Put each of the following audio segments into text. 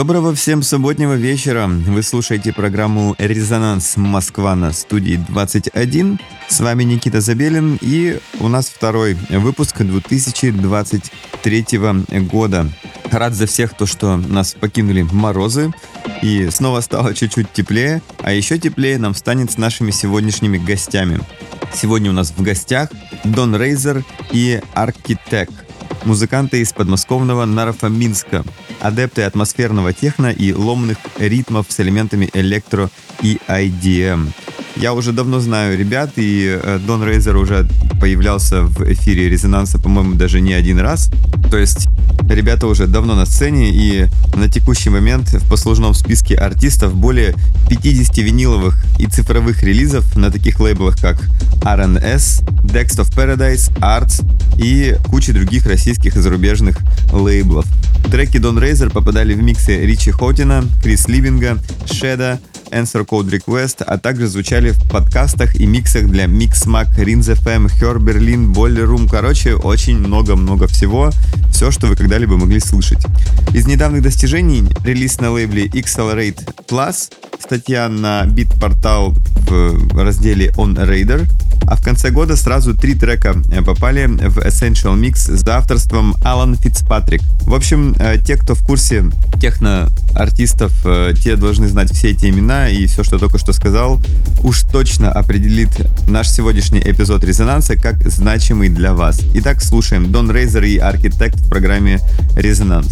Доброго всем субботнего вечера. Вы слушаете программу «Резонанс Москва» на студии 21. С вами Никита Забелин и у нас второй выпуск 2023 года. Рад за всех то, что нас покинули морозы и снова стало чуть-чуть теплее, а еще теплее нам станет с нашими сегодняшними гостями. Сегодня у нас в гостях Дон Рейзер и Аркитект, музыканты из подмосковного Нарафаминска, адепты атмосферного техно и ломных ритмов с элементами электро и IDM. Я уже давно знаю ребят, и э, Дон Рейзер уже появлялся в эфире Резонанса, по-моему, даже не один раз. То есть ребята уже давно на сцене, и на текущий момент в послужном списке артистов более 50 виниловых и цифровых релизов на таких лейблах, как RNS, Dext of Paradise, Arts и куча других российских и зарубежных лейблов. Треки Дон Рейзер попадали в миксы Ричи Хотина, Крис Ливинга, Шеда, Answer Code Request, а также звучали в подкастах и миксах для Mixmag, Rinz FM, Her Berlin, Boiler Room. Короче, очень много-много всего. Все, что вы когда-либо могли слышать. Из недавних достижений релиз на лейбле Accelerate Plus, статья на Beat-портал в разделе On Raider, а в конце года сразу три трека э, попали в Essential Mix с авторством Алан Фицпатрик. В общем, э, те, кто в курсе техно-артистов, э, те должны знать все эти имена и все, что только что сказал, уж точно определит наш сегодняшний эпизод Резонанса как значимый для вас. Итак, слушаем Дон Рейзер и Архитект в программе Резонанс.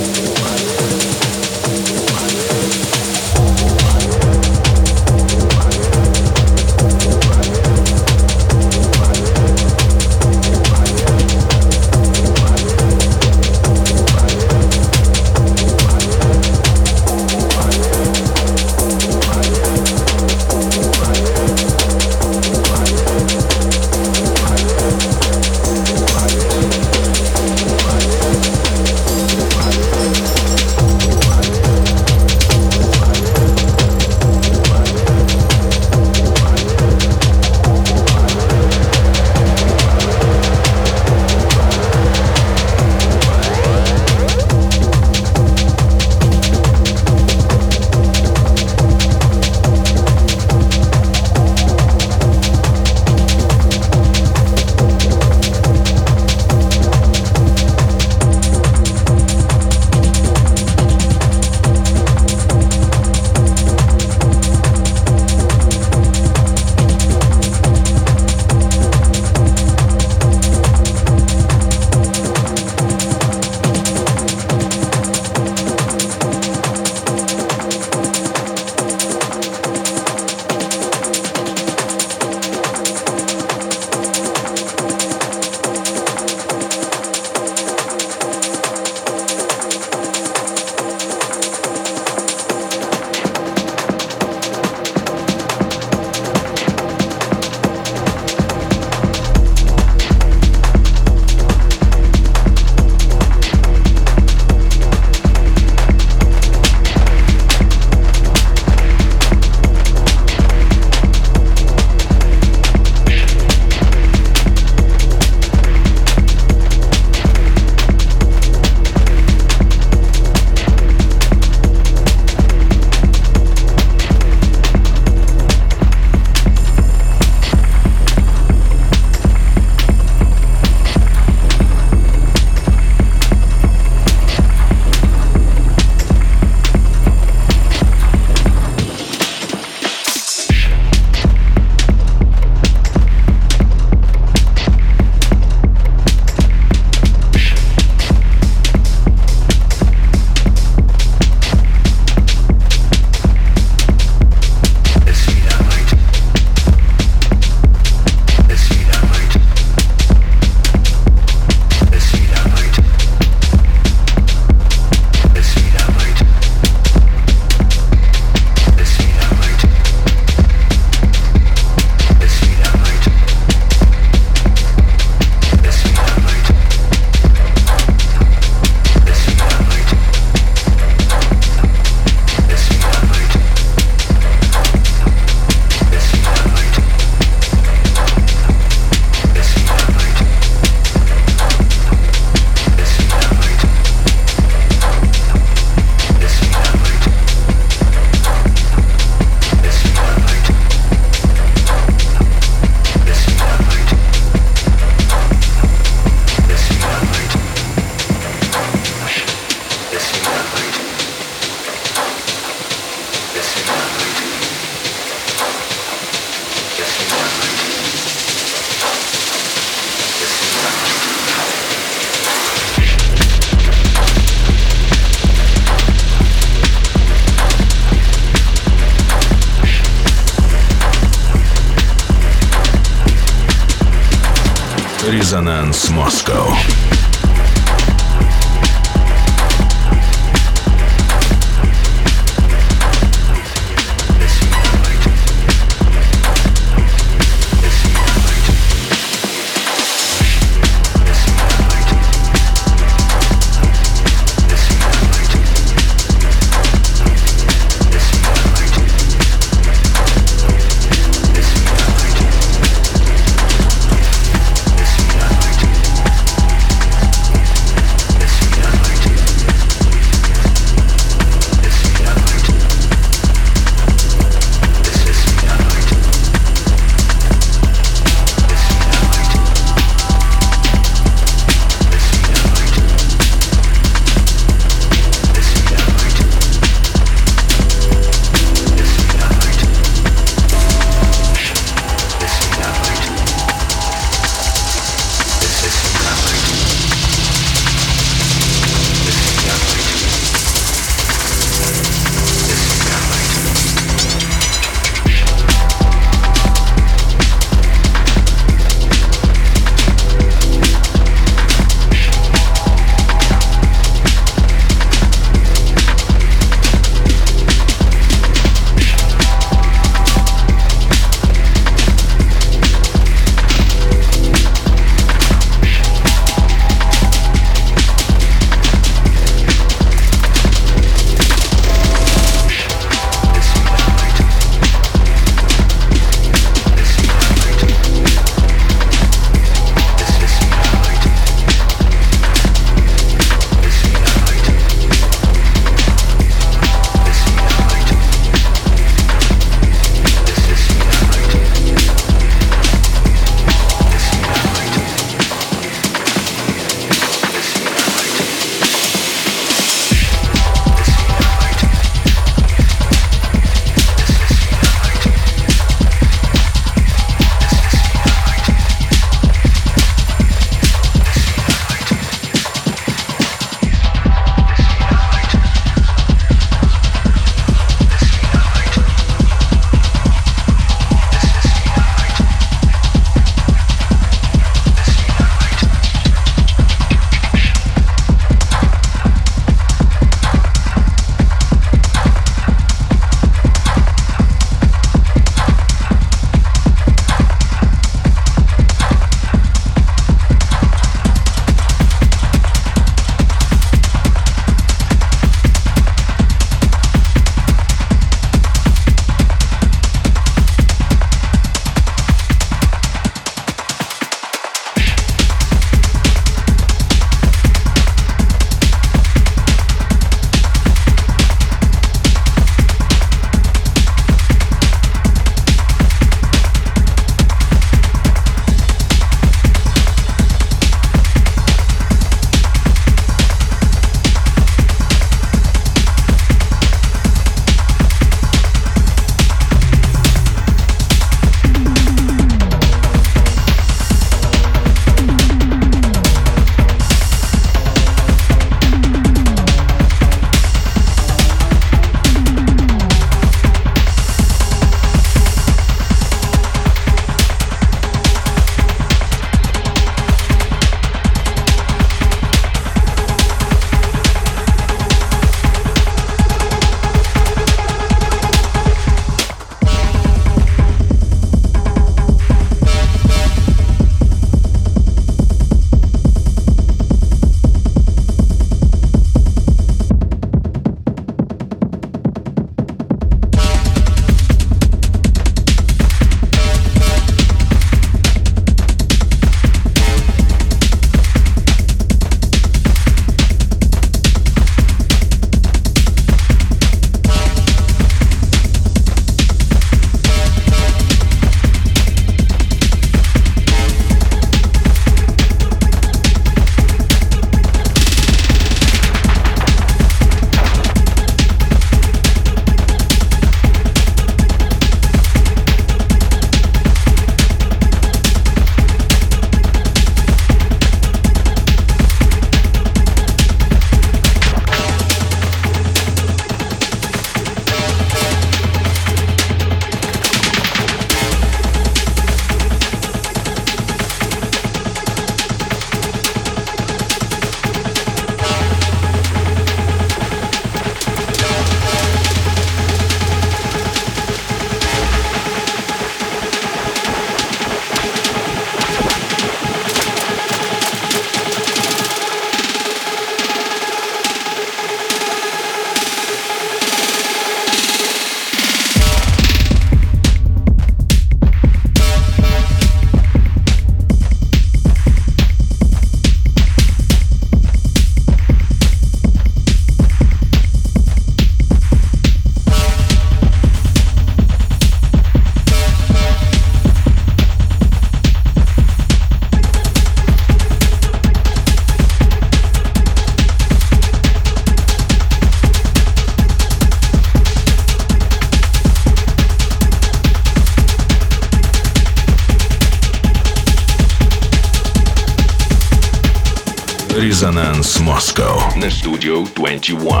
you want.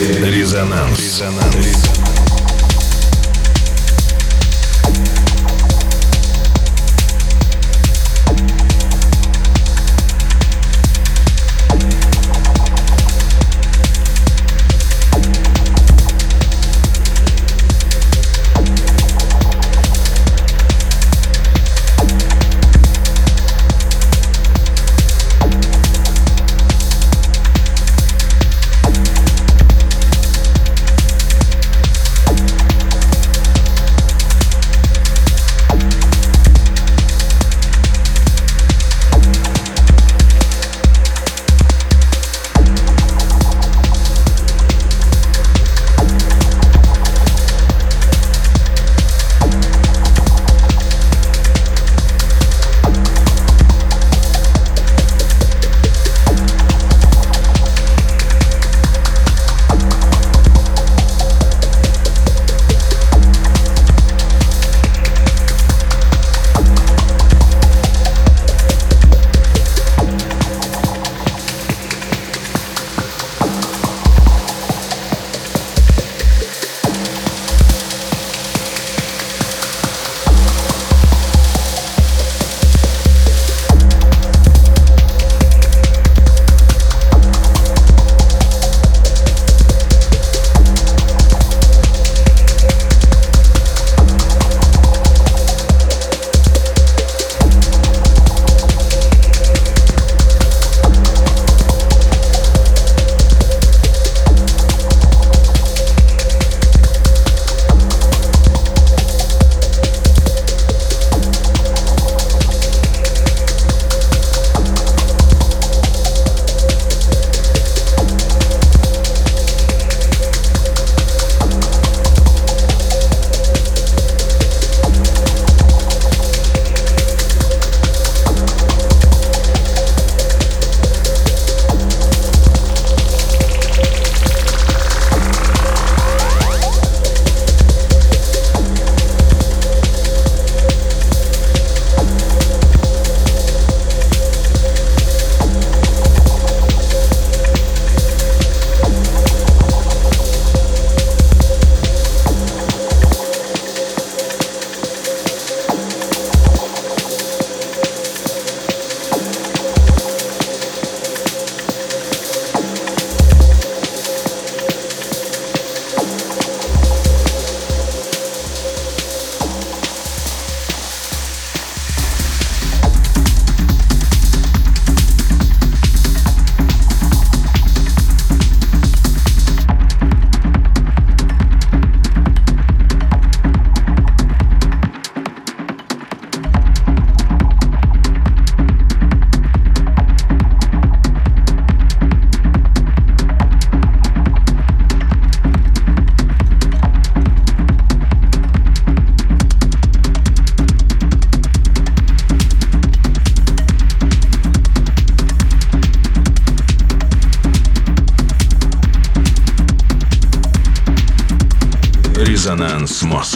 Резонанс. Резонанс.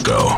Moscow.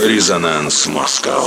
Резонанс Москва.